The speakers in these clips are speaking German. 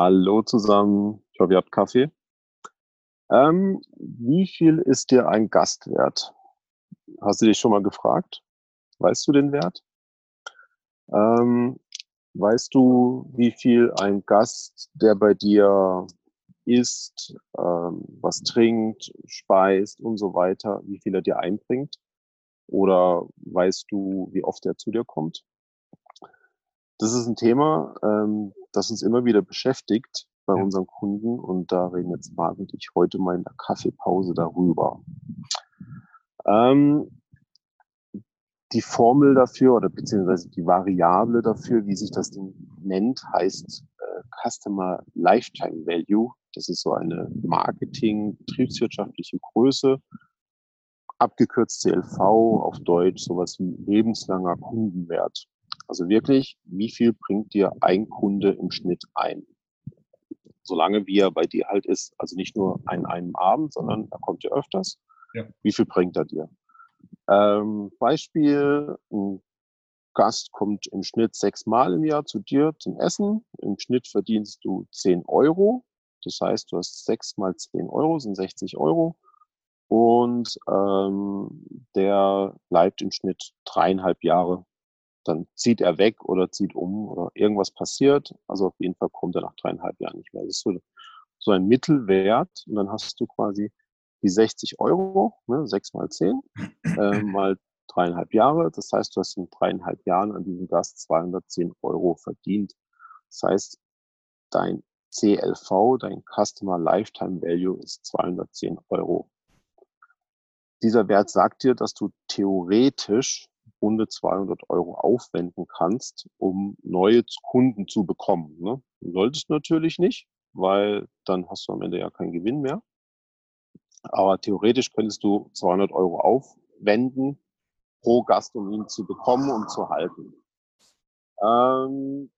Hallo zusammen, ich hoffe, ihr habt Kaffee. Ähm, wie viel ist dir ein Gast wert? Hast du dich schon mal gefragt? Weißt du den Wert? Ähm, weißt du, wie viel ein Gast, der bei dir isst, ähm, was trinkt, speist und so weiter, wie viel er dir einbringt? Oder weißt du, wie oft er zu dir kommt? Das ist ein Thema, ähm, das uns immer wieder beschäftigt bei ja. unseren Kunden und da reden jetzt Marc und ich heute mal in der Kaffeepause darüber. Ähm, die Formel dafür oder beziehungsweise die Variable dafür, wie sich das Ding nennt, heißt äh, Customer Lifetime Value. Das ist so eine Marketing-betriebswirtschaftliche Größe, abgekürzt CLV, auf Deutsch sowas wie lebenslanger Kundenwert. Also wirklich, wie viel bringt dir ein Kunde im Schnitt ein? Solange wie er bei dir halt ist, also nicht nur an einem Abend, sondern er kommt ja öfters. Ja. Wie viel bringt er dir? Ähm, Beispiel, ein Gast kommt im Schnitt sechsmal im Jahr zu dir zum Essen. Im Schnitt verdienst du 10 Euro. Das heißt, du hast sechs mal 10 Euro, sind 60 Euro. Und ähm, der bleibt im Schnitt dreieinhalb Jahre. Dann zieht er weg oder zieht um oder irgendwas passiert. Also auf jeden Fall kommt er nach dreieinhalb Jahren nicht mehr. Das ist so, so ein Mittelwert. Und dann hast du quasi die 60 Euro, ne, 6 mal 10, äh, mal dreieinhalb Jahre. Das heißt, du hast in dreieinhalb Jahren an diesem Gast 210 Euro verdient. Das heißt, dein CLV, dein Customer Lifetime Value ist 210 Euro. Dieser Wert sagt dir, dass du theoretisch runde 200 Euro aufwenden kannst, um neue Kunden zu bekommen. Ne? Du solltest natürlich nicht, weil dann hast du am Ende ja keinen Gewinn mehr. Aber theoretisch könntest du 200 Euro aufwenden pro Gast, um ihn zu bekommen und zu halten. Ähm,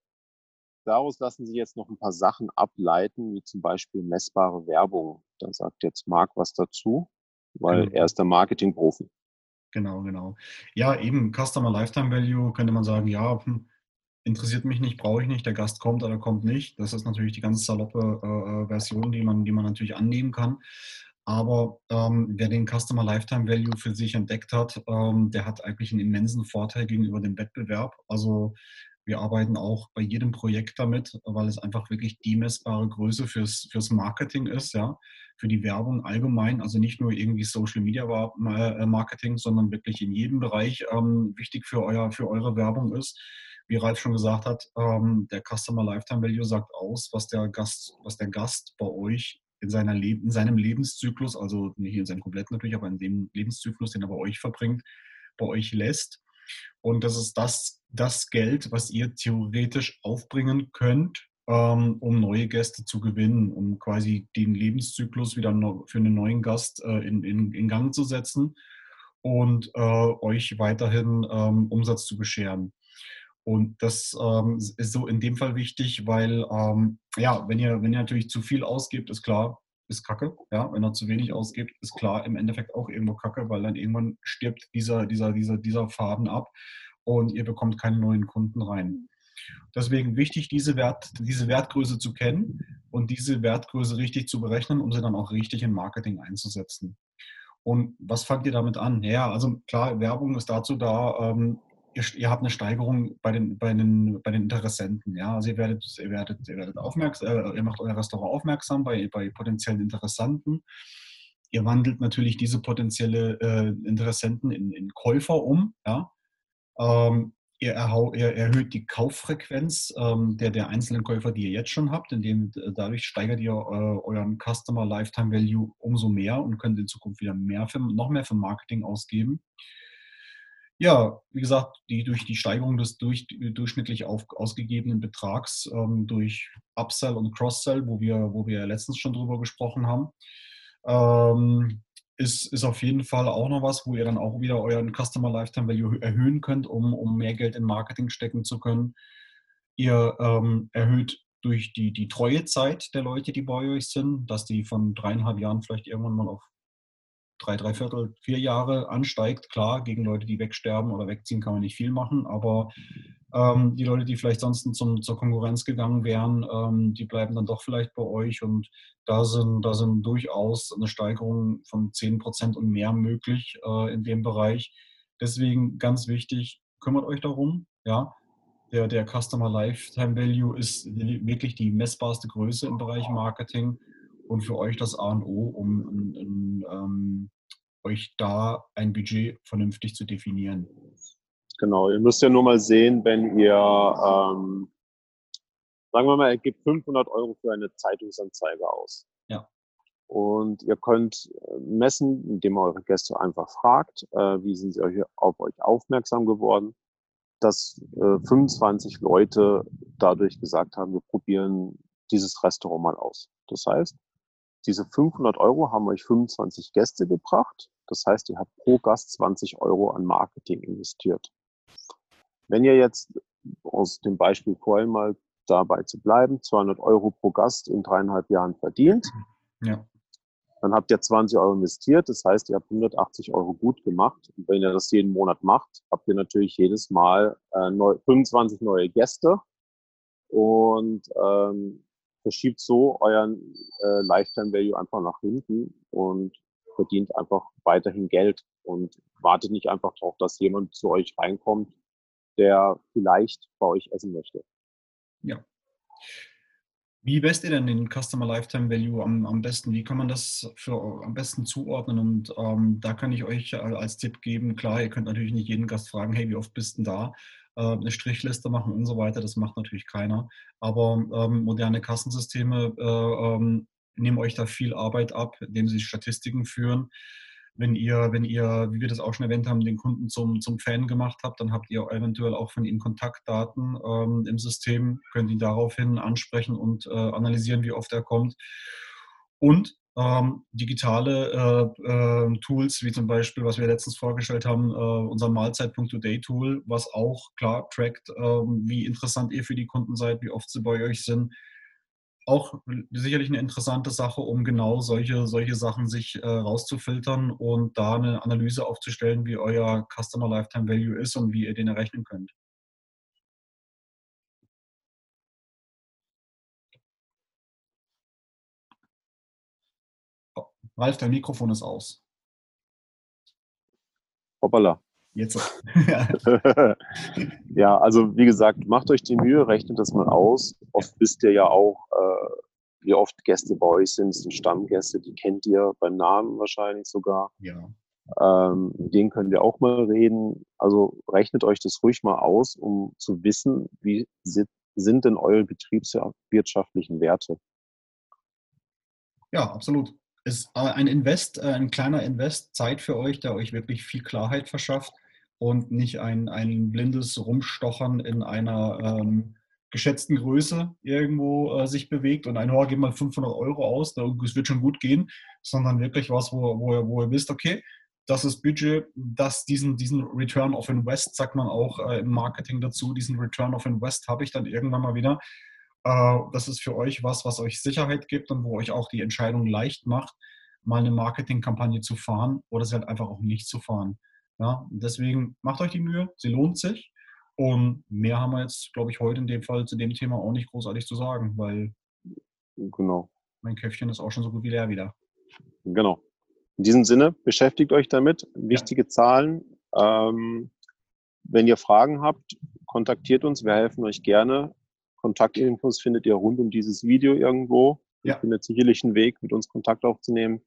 daraus lassen sich jetzt noch ein paar Sachen ableiten, wie zum Beispiel messbare Werbung. Da sagt jetzt Marc was dazu, weil genau. er ist der Marketingprofi. Genau, genau. Ja, eben Customer Lifetime Value könnte man sagen, ja, hm, interessiert mich nicht, brauche ich nicht, der Gast kommt oder kommt nicht. Das ist natürlich die ganz saloppe äh, äh Version, die man, die man natürlich annehmen kann. Aber ähm, wer den Customer Lifetime Value für sich entdeckt hat, ähm, der hat eigentlich einen immensen Vorteil gegenüber dem Wettbewerb. Also wir arbeiten auch bei jedem Projekt damit, weil es einfach wirklich die messbare Größe fürs, fürs Marketing ist, ja, für die Werbung allgemein, also nicht nur irgendwie Social Media äh, Marketing, sondern wirklich in jedem Bereich ähm, wichtig für, euer, für eure Werbung ist. Wie Ralf schon gesagt hat, ähm, der Customer Lifetime Value sagt aus, was der Gast, was der Gast bei euch in, seiner Le in seinem Lebenszyklus, also nicht in seinem kompletten natürlich, aber in dem Lebenszyklus, den er bei euch verbringt, bei euch lässt. Und das ist das, das Geld, was ihr theoretisch aufbringen könnt, ähm, um neue Gäste zu gewinnen, um quasi den Lebenszyklus wieder für einen neuen Gast äh, in, in, in Gang zu setzen und äh, euch weiterhin ähm, Umsatz zu bescheren. Und das ähm, ist so in dem Fall wichtig, weil ähm, ja, wenn ihr, wenn ihr natürlich zu viel ausgibt, ist klar, ist Kacke. Ja, wenn er zu wenig ausgibt, ist klar im Endeffekt auch irgendwo Kacke, weil dann irgendwann stirbt dieser, dieser, dieser, dieser Faden ab und ihr bekommt keine neuen Kunden rein. Deswegen wichtig, diese, Wert, diese Wertgröße zu kennen und diese Wertgröße richtig zu berechnen, um sie dann auch richtig in Marketing einzusetzen. Und was fangt ihr damit an? Ja, also klar, Werbung ist dazu da, ähm, ihr, ihr, habt eine Steigerung bei den, bei den, bei den Interessenten. Ja? Also ihr werdet, ihr werdet, ihr werdet aufmerksam, äh, ihr macht euer Restaurant aufmerksam bei, bei potenziellen Interessenten. Ihr wandelt natürlich diese potenzielle äh, Interessenten in, in, Käufer um. Ja? Ähm, ihr, ihr, erhöht die Kauffrequenz ähm, der, der einzelnen Käufer, die ihr jetzt schon habt, indem äh, dadurch steigert ihr äh, euren Customer Lifetime Value umso mehr und könnt in Zukunft wieder mehr für, noch mehr für Marketing ausgeben. Ja, wie gesagt, die, durch die Steigerung des durch, durchschnittlich auf, ausgegebenen Betrags ähm, durch Upsell und Cross-Sell, wo wir, wo wir letztens schon drüber gesprochen haben, ähm, ist, ist auf jeden Fall auch noch was, wo ihr dann auch wieder euren Customer Lifetime Value erhöhen könnt, um, um mehr Geld in Marketing stecken zu können. Ihr ähm, erhöht durch die, die Treuezeit der Leute, die bei euch sind, dass die von dreieinhalb Jahren vielleicht irgendwann mal auf drei, drei Viertel, vier Jahre ansteigt. Klar, gegen Leute, die wegsterben oder wegziehen, kann man nicht viel machen, aber Ähm, die Leute, die vielleicht sonst zum, zur Konkurrenz gegangen wären, ähm, die bleiben dann doch vielleicht bei euch und da sind, da sind durchaus eine Steigerung von 10% und mehr möglich äh, in dem Bereich. Deswegen ganz wichtig, kümmert euch darum. Ja, der, der Customer Lifetime Value ist wirklich die messbarste Größe im Bereich Marketing und für euch das A und O, um, um, um ähm, euch da ein Budget vernünftig zu definieren. Genau, ihr müsst ja nur mal sehen, wenn ihr, ähm, sagen wir mal, ihr gebt 500 Euro für eine Zeitungsanzeige aus. Ja. Und ihr könnt äh, messen, indem ihr eure Gäste einfach fragt, äh, wie sind sie euch, auf euch aufmerksam geworden, dass äh, 25 Leute dadurch gesagt haben, wir probieren dieses Restaurant mal aus. Das heißt, diese 500 Euro haben euch 25 Gäste gebracht. Das heißt, ihr habt pro Gast 20 Euro an Marketing investiert. Wenn ihr jetzt aus dem Beispiel vorhin mal dabei zu bleiben, 200 Euro pro Gast in dreieinhalb Jahren verdient, ja. dann habt ihr 20 Euro investiert. Das heißt, ihr habt 180 Euro gut gemacht. Und wenn ihr das jeden Monat macht, habt ihr natürlich jedes Mal äh, neu, 25 neue Gäste und ähm, verschiebt so euren äh, Lifetime Value einfach nach hinten und verdient einfach weiterhin Geld und wartet nicht einfach darauf, dass jemand zu euch reinkommt der vielleicht bei euch essen möchte. Ja. Wie messt ihr denn den Customer Lifetime Value am, am besten? Wie kann man das für am besten zuordnen? Und ähm, da kann ich euch als Tipp geben, klar, ihr könnt natürlich nicht jeden Gast fragen, hey, wie oft bist du da? Äh, eine Strichliste machen und so weiter, das macht natürlich keiner. Aber ähm, moderne Kassensysteme äh, ähm, nehmen euch da viel Arbeit ab, indem sie Statistiken führen wenn ihr, wenn ihr, wie wir das auch schon erwähnt haben, den Kunden zum, zum Fan gemacht habt, dann habt ihr eventuell auch von ihm Kontaktdaten ähm, im System, könnt ihn daraufhin ansprechen und äh, analysieren, wie oft er kommt. Und ähm, digitale äh, äh, Tools, wie zum Beispiel, was wir letztens vorgestellt haben, äh, unser Mahlzeit.today-Tool, was auch klar trackt, ähm, wie interessant ihr für die Kunden seid, wie oft sie bei euch sind, auch sicherlich eine interessante Sache, um genau solche, solche Sachen sich äh, rauszufiltern und da eine Analyse aufzustellen, wie euer Customer Lifetime Value ist und wie ihr den errechnen könnt. Oh, Ralf, dein Mikrofon ist aus. Hoppala. Jetzt. ja, also wie gesagt, macht euch die Mühe, rechnet das mal aus. Oft wisst ihr ja auch, wie oft Gäste bei euch sind. Sind Stammgäste, die kennt ihr beim Namen wahrscheinlich sogar. Ja. Ähm, mit denen könnt ihr auch mal reden. Also rechnet euch das ruhig mal aus, um zu wissen, wie sind denn eure betriebswirtschaftlichen Werte. Ja, absolut ist ein Invest, äh, ein kleiner Invest, Zeit für euch, der euch wirklich viel Klarheit verschafft und nicht ein, ein blindes Rumstochern in einer ähm, geschätzten Größe irgendwo äh, sich bewegt und ein, oh, gib mal 500 Euro aus, es wird schon gut gehen, sondern wirklich was, wo, wo, ihr, wo ihr wisst, okay, das ist Budget, das diesen, diesen Return of Invest, sagt man auch äh, im Marketing dazu, diesen Return of Invest habe ich dann irgendwann mal wieder äh, das ist für euch was, was euch Sicherheit gibt und wo euch auch die Entscheidung leicht macht, mal eine Marketingkampagne zu fahren oder sie halt einfach auch nicht zu fahren. Ja, deswegen macht euch die Mühe, sie lohnt sich. Und mehr haben wir jetzt, glaube ich, heute in dem Fall zu dem Thema auch nicht großartig zu sagen, weil genau. mein Köpfchen ist auch schon so gut wie leer wieder. Genau. In diesem Sinne, beschäftigt euch damit. Wichtige ja. Zahlen. Ähm, wenn ihr Fragen habt, kontaktiert uns. Wir helfen euch gerne. Kontaktinfos findet ihr rund um dieses Video irgendwo. Ja. Ihr findet sicherlich einen Weg, mit uns Kontakt aufzunehmen.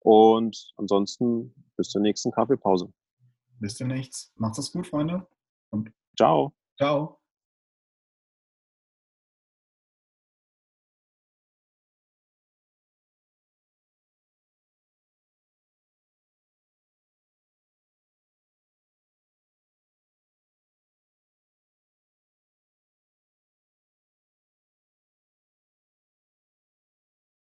Und ansonsten bis zur nächsten Kaffeepause. Bis demnächst. Macht's es gut, Freunde. Und ciao. Ciao.